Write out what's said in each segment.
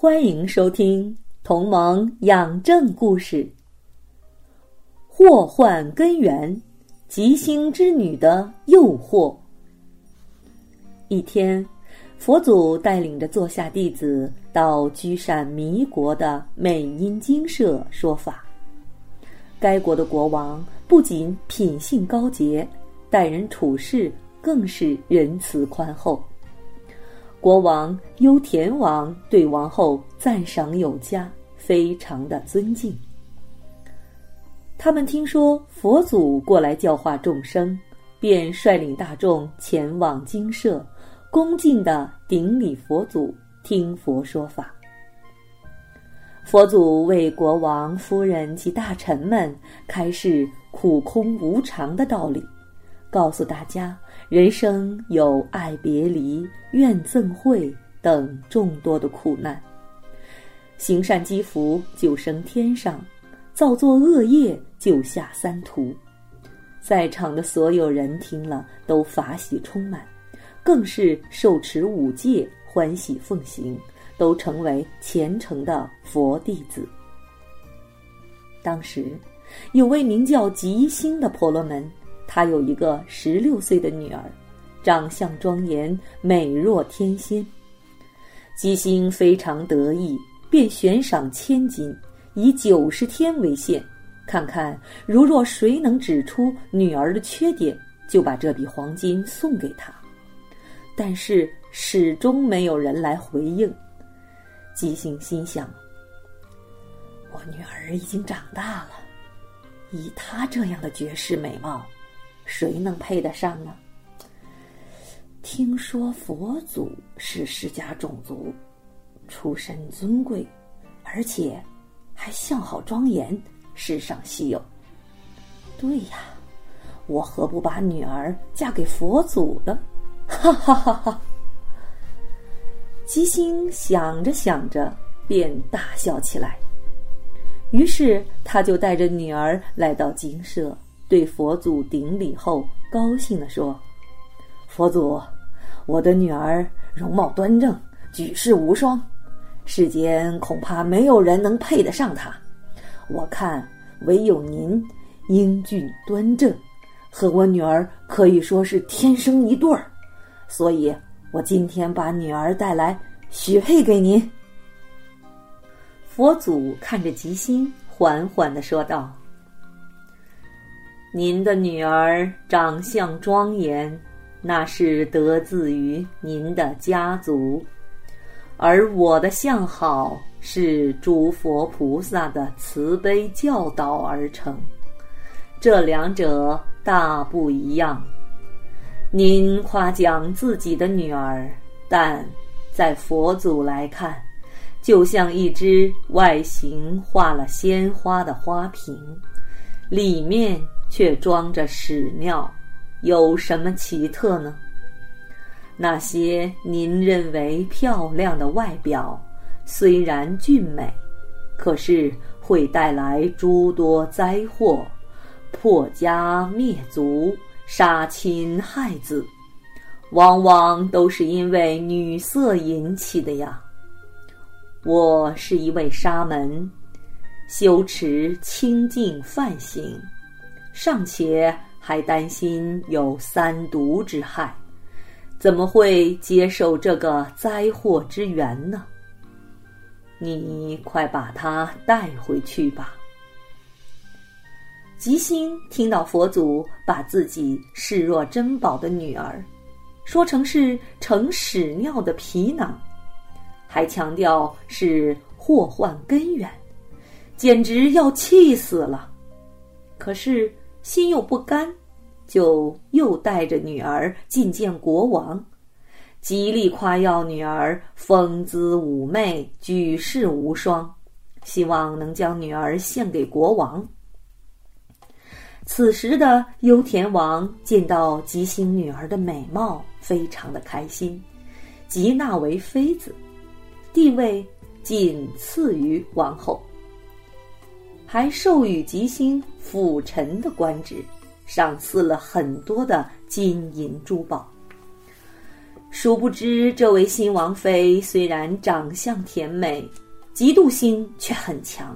欢迎收听《同盟养正故事》。祸患根源，吉星之女的诱惑。一天，佛祖带领着座下弟子到居善弥国的美音精舍说法。该国的国王不仅品性高洁，待人处事更是仁慈宽厚。国王优田王对王后赞赏有加，非常的尊敬。他们听说佛祖过来教化众生，便率领大众前往精舍，恭敬的顶礼佛祖，听佛说法。佛祖为国王夫人及大臣们开示苦空无常的道理，告诉大家。人生有爱别离、怨憎会等众多的苦难，行善积福就升天上，造作恶业就下三途。在场的所有人听了都法喜充满，更是受持五戒，欢喜奉行，都成为虔诚的佛弟子。当时，有位名叫吉星的婆罗门。他有一个十六岁的女儿，长相庄严，美若天仙。吉星非常得意，便悬赏千金，以九十天为限，看看如若谁能指出女儿的缺点，就把这笔黄金送给他。但是始终没有人来回应。吉星心想：我女儿已经长大了，以她这样的绝世美貌。谁能配得上呢？听说佛祖是释迦种族，出身尊贵，而且还相好庄严，世上稀有。对呀，我何不把女儿嫁给佛祖呢？哈哈哈哈！吉星想着想着，便大笑起来。于是他就带着女儿来到精舍。对佛祖顶礼后，高兴地说：“佛祖，我的女儿容貌端正，举世无双，世间恐怕没有人能配得上她。我看唯有您英俊端正，和我女儿可以说是天生一对儿，所以我今天把女儿带来许配给您。”佛祖看着吉星，缓缓地说道。您的女儿长相庄严，那是得自于您的家族；而我的相好是诸佛菩萨的慈悲教导而成，这两者大不一样。您夸奖自己的女儿，但在佛祖来看，就像一只外形画了鲜花的花瓶，里面。却装着屎尿，有什么奇特呢？那些您认为漂亮的外表，虽然俊美，可是会带来诸多灾祸，破家灭族、杀亲害子，往往都是因为女色引起的呀。我是一位沙门，修持清净梵行。尚且还担心有三毒之害，怎么会接受这个灾祸之源呢？你快把他带回去吧。吉星听到佛祖把自己视若珍宝的女儿，说成是盛屎尿的皮囊，还强调是祸患根源，简直要气死了。可是。心又不甘，就又带着女儿觐见国王。极力夸耀女儿风姿妩媚、举世无双，希望能将女儿献给国王。此时的优田王见到吉星女儿的美貌，非常的开心，即纳为妃子，地位仅次于王后，还授予吉星辅臣的官职，赏赐了很多的金银珠宝。殊不知，这位新王妃虽然长相甜美，嫉妒心却很强。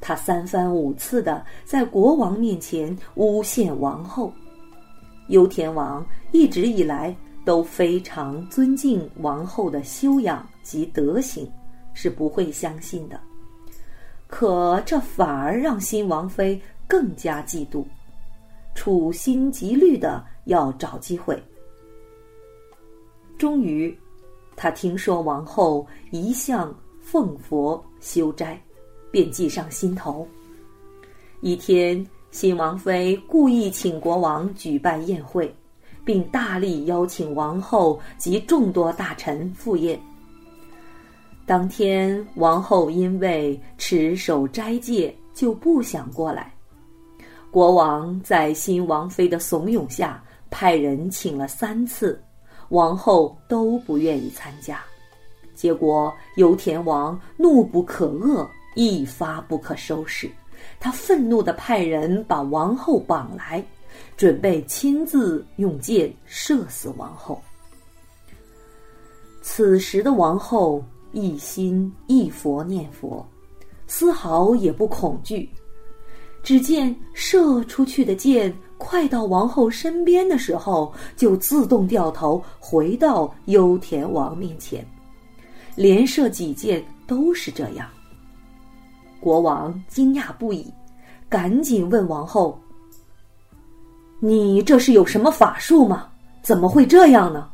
她三番五次的在国王面前诬陷王后。幽田王一直以来都非常尊敬王后的修养及德行，是不会相信的。可这反而让新王妃更加嫉妒，处心积虑的要找机会。终于，他听说王后一向奉佛修斋，便计上心头。一天，新王妃故意请国王举办宴会，并大力邀请王后及众多大臣赴宴。当天，王后因为持守斋戒，就不想过来。国王在新王妃的怂恿下，派人请了三次。王后都不愿意参加，结果油田王怒不可遏，一发不可收拾。他愤怒的派人把王后绑来，准备亲自用箭射死王后。此时的王后一心一佛念佛，丝毫也不恐惧。只见射出去的箭。快到王后身边的时候，就自动掉头回到幽田王面前，连射几箭都是这样。国王惊讶不已，赶紧问王后：“你这是有什么法术吗？怎么会这样呢？”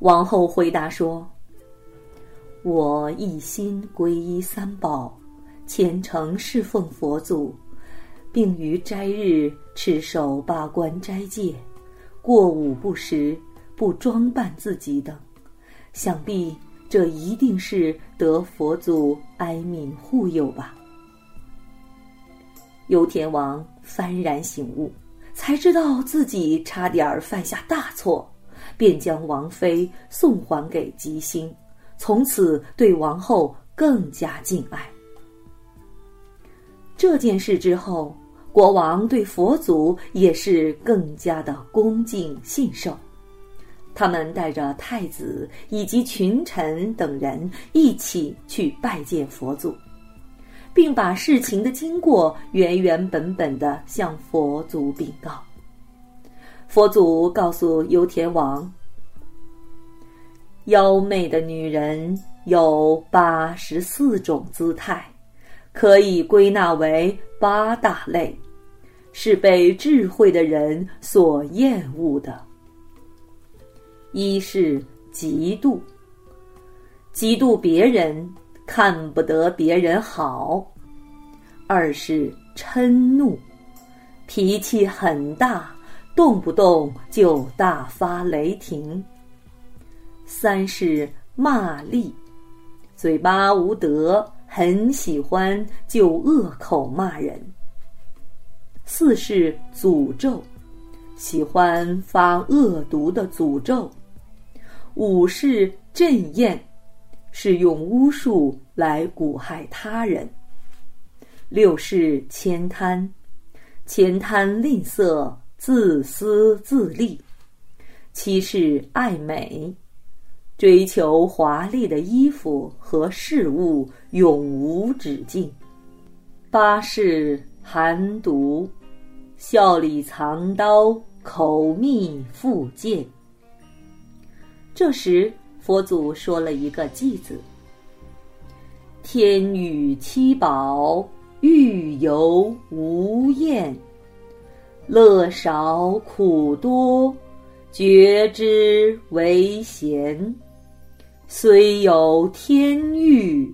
王后回答说：“我一心皈依三宝，虔诚侍奉佛祖。”并于斋日持守八关斋戒，过午不食，不装扮自己等，想必这一定是得佛祖哀悯护佑吧。游田王幡然醒悟，才知道自己差点犯下大错，便将王妃送还给吉星，从此对王后更加敬爱。这件事之后。国王对佛祖也是更加的恭敬信受，他们带着太子以及群臣等人一起去拜见佛祖，并把事情的经过原原本本的向佛祖禀告。佛祖告诉优田王：“妖媚的女人有八十四种姿态，可以归纳为八大类。”是被智慧的人所厌恶的。一是嫉妒，嫉妒别人，看不得别人好；二是嗔怒，脾气很大，动不动就大发雷霆；三是骂力，嘴巴无德，很喜欢就恶口骂人。四是诅咒，喜欢发恶毒的诅咒；五是镇艳，是用巫术来蛊害他人；六是悭贪，悭贪吝啬，自私自利；七是爱美，追求华丽的衣服和事物，永无止境；八是寒毒。笑里藏刀，口蜜腹剑。这时，佛祖说了一个“偈”字：“天与七宝，欲游无厌；乐少苦多，觉之为贤。虽有天欲，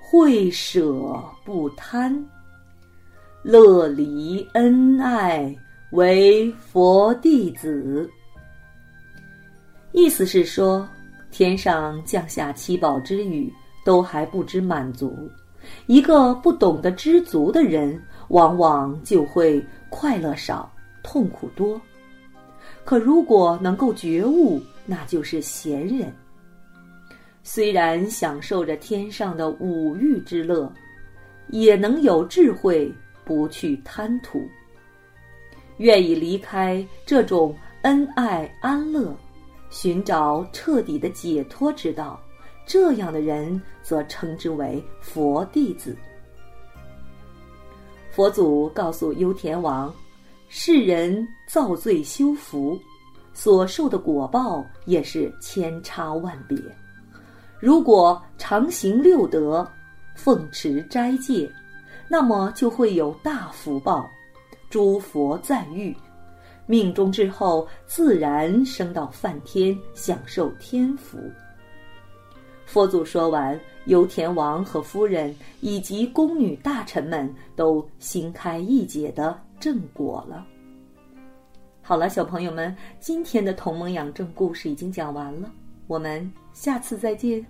会舍不贪。”乐离恩爱为佛弟子，意思是说，天上降下七宝之雨，都还不知满足。一个不懂得知足的人，往往就会快乐少，痛苦多。可如果能够觉悟，那就是贤人。虽然享受着天上的五欲之乐，也能有智慧，不去贪图，愿意离开这种恩爱安乐。寻找彻底的解脱之道，这样的人则称之为佛弟子。佛祖告诉优田王，世人造罪修福，所受的果报也是千差万别。如果常行六德，奉持斋戒，那么就会有大福报，诸佛赞誉。命中之后，自然升到梵天，享受天福。佛祖说完，由田王和夫人以及宫女大臣们都心开意解的正果了。好了，小朋友们，今天的同盟养正故事已经讲完了，我们下次再见。